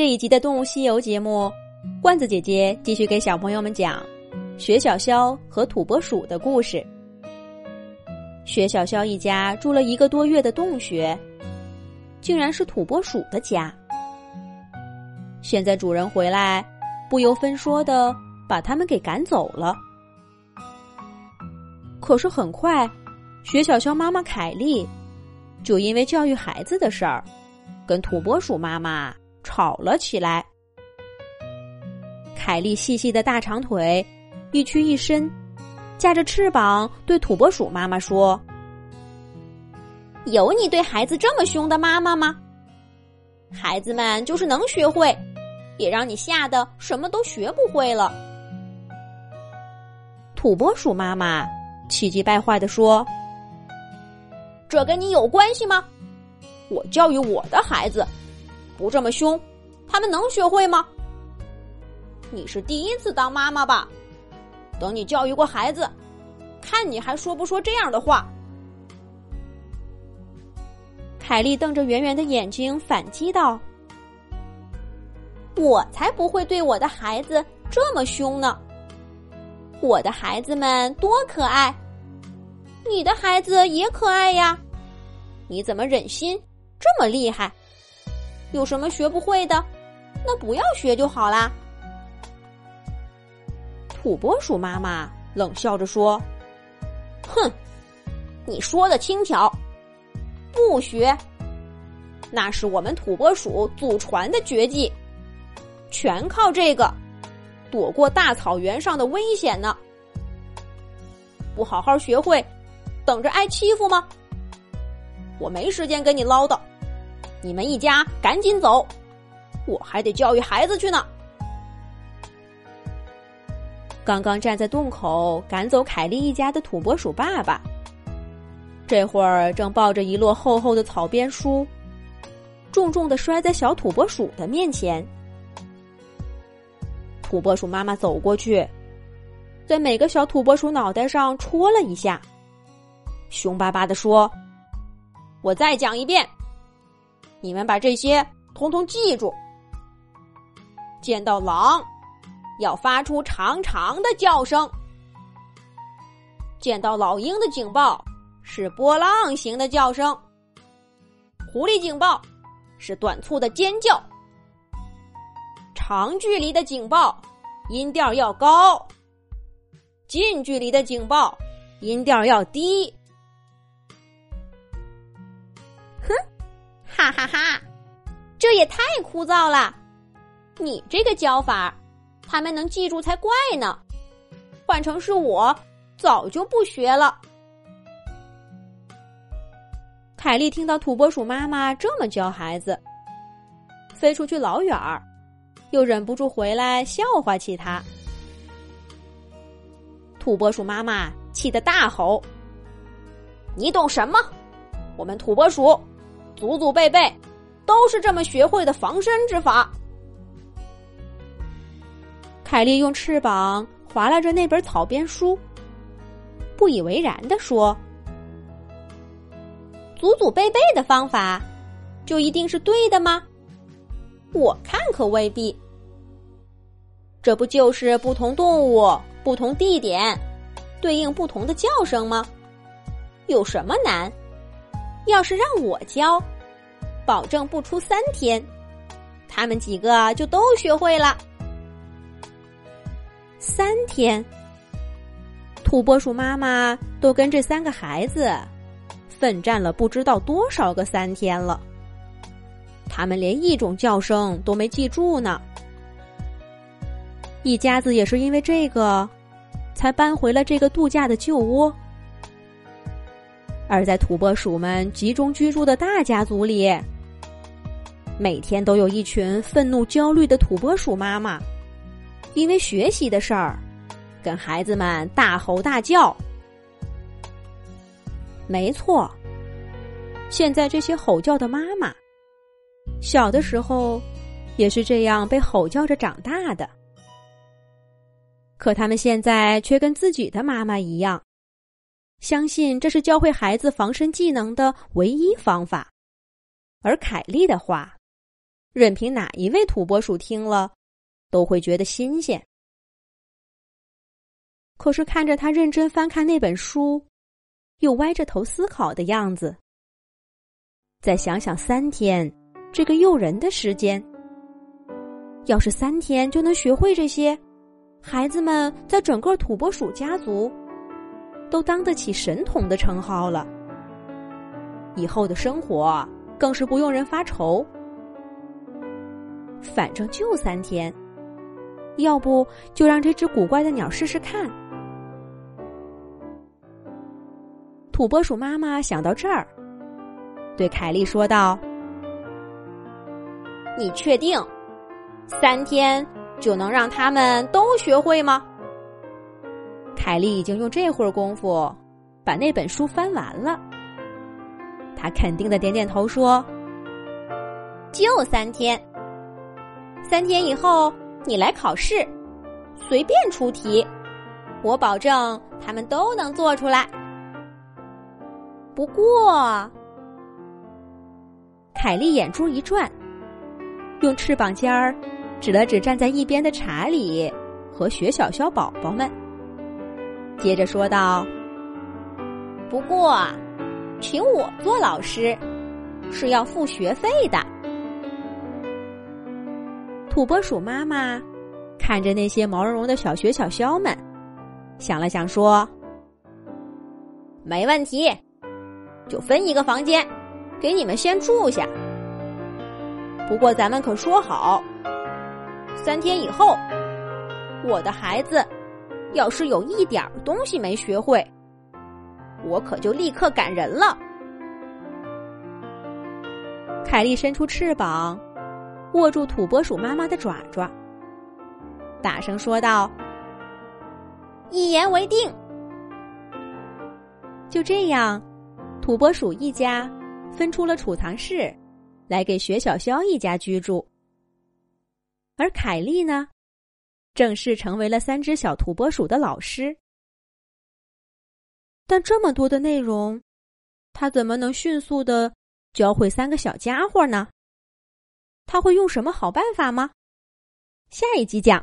这一集的《动物西游》节目，罐子姐姐继续给小朋友们讲雪小肖和土拨鼠的故事。雪小肖一家住了一个多月的洞穴，竟然是土拨鼠的家。现在主人回来，不由分说的把他们给赶走了。可是很快，雪小肖妈妈凯莉就因为教育孩子的事儿，跟土拨鼠妈妈。吵了起来。凯莉细细的大长腿一屈一伸，架着翅膀对土拨鼠妈妈说：“有你对孩子这么凶的妈妈吗？孩子们就是能学会，也让你吓得什么都学不会了。”土拨鼠妈妈气急败坏的说：“这跟你有关系吗？我教育我的孩子。”不这么凶，他们能学会吗？你是第一次当妈妈吧？等你教育过孩子，看你还说不说这样的话。凯莉瞪着圆圆的眼睛反击道：“我才不会对我的孩子这么凶呢！我的孩子们多可爱，你的孩子也可爱呀！你怎么忍心这么厉害？”有什么学不会的，那不要学就好啦。土拨鼠妈妈冷笑着说：“哼，你说的轻巧，不学，那是我们土拨鼠祖传的绝技，全靠这个躲过大草原上的危险呢。不好好学会，等着挨欺负吗？我没时间跟你唠叨。”你们一家赶紧走，我还得教育孩子去呢。刚刚站在洞口赶走凯莉一家的土拨鼠爸爸，这会儿正抱着一摞厚厚的草编书，重重的摔在小土拨鼠的面前。土拨鼠妈妈走过去，在每个小土拨鼠脑袋上戳了一下，凶巴巴的说：“我再讲一遍。”你们把这些统统记住。见到狼，要发出长长的叫声；见到老鹰的警报是波浪形的叫声；狐狸警报是短促的尖叫；长距离的警报音调要高，近距离的警报音调要低。哈哈哈，这也太枯燥了！你这个教法，他们能记住才怪呢。换成是我，早就不学了。凯莉听到土拨鼠妈妈这么教孩子，飞出去老远儿，又忍不住回来笑话起他。土拨鼠妈妈气得大吼：“你懂什么？我们土拨鼠！”祖祖辈辈都是这么学会的防身之法。凯莉用翅膀划拉着那本草编书，不以为然的说：“祖祖辈辈的方法，就一定是对的吗？我看可未必。这不就是不同动物、不同地点，对应不同的叫声吗？有什么难？”要是让我教，保证不出三天，他们几个就都学会了。三天，土拨鼠妈妈都跟这三个孩子奋战了不知道多少个三天了，他们连一种叫声都没记住呢。一家子也是因为这个，才搬回了这个度假的旧窝。而在土拨鼠们集中居住的大家族里，每天都有一群愤怒、焦虑的土拨鼠妈妈，因为学习的事儿，跟孩子们大吼大叫。没错，现在这些吼叫的妈妈，小的时候也是这样被吼叫着长大的，可他们现在却跟自己的妈妈一样。相信这是教会孩子防身技能的唯一方法，而凯莉的话，任凭哪一位土拨鼠听了，都会觉得新鲜。可是看着他认真翻看那本书，又歪着头思考的样子，再想想三天这个诱人的时间，要是三天就能学会这些，孩子们在整个土拨鼠家族都当得起神童的称号了。以后的生活更是不用人发愁。反正就三天，要不就让这只古怪的鸟试试看。土拨鼠妈妈想到这儿，对凯莉说道：“你确定三天就能让他们都学会吗？”凯莉已经用这会儿功夫把那本书翻完了，他肯定的点点头说：“就三天。”三天以后，你来考试，随便出题，我保证他们都能做出来。不过，凯莉眼珠一转，用翅膀尖儿指了指站在一边的查理和雪小肖宝宝们，接着说道：“不过，请我做老师是要付学费的。”土拨鼠妈妈看着那些毛茸茸的小雪小肖们，想了想说：“没问题，就分一个房间给你们先住下。不过咱们可说好，三天以后，我的孩子要是有一点东西没学会，我可就立刻赶人了。”凯莉伸出翅膀。握住土拨鼠妈妈的爪爪，大声说道：“一言为定。”就这样，土拨鼠一家分出了储藏室，来给雪小肖一家居住。而凯莉呢，正式成为了三只小土拨鼠的老师。但这么多的内容，他怎么能迅速的教会三个小家伙呢？他会用什么好办法吗？下一集讲。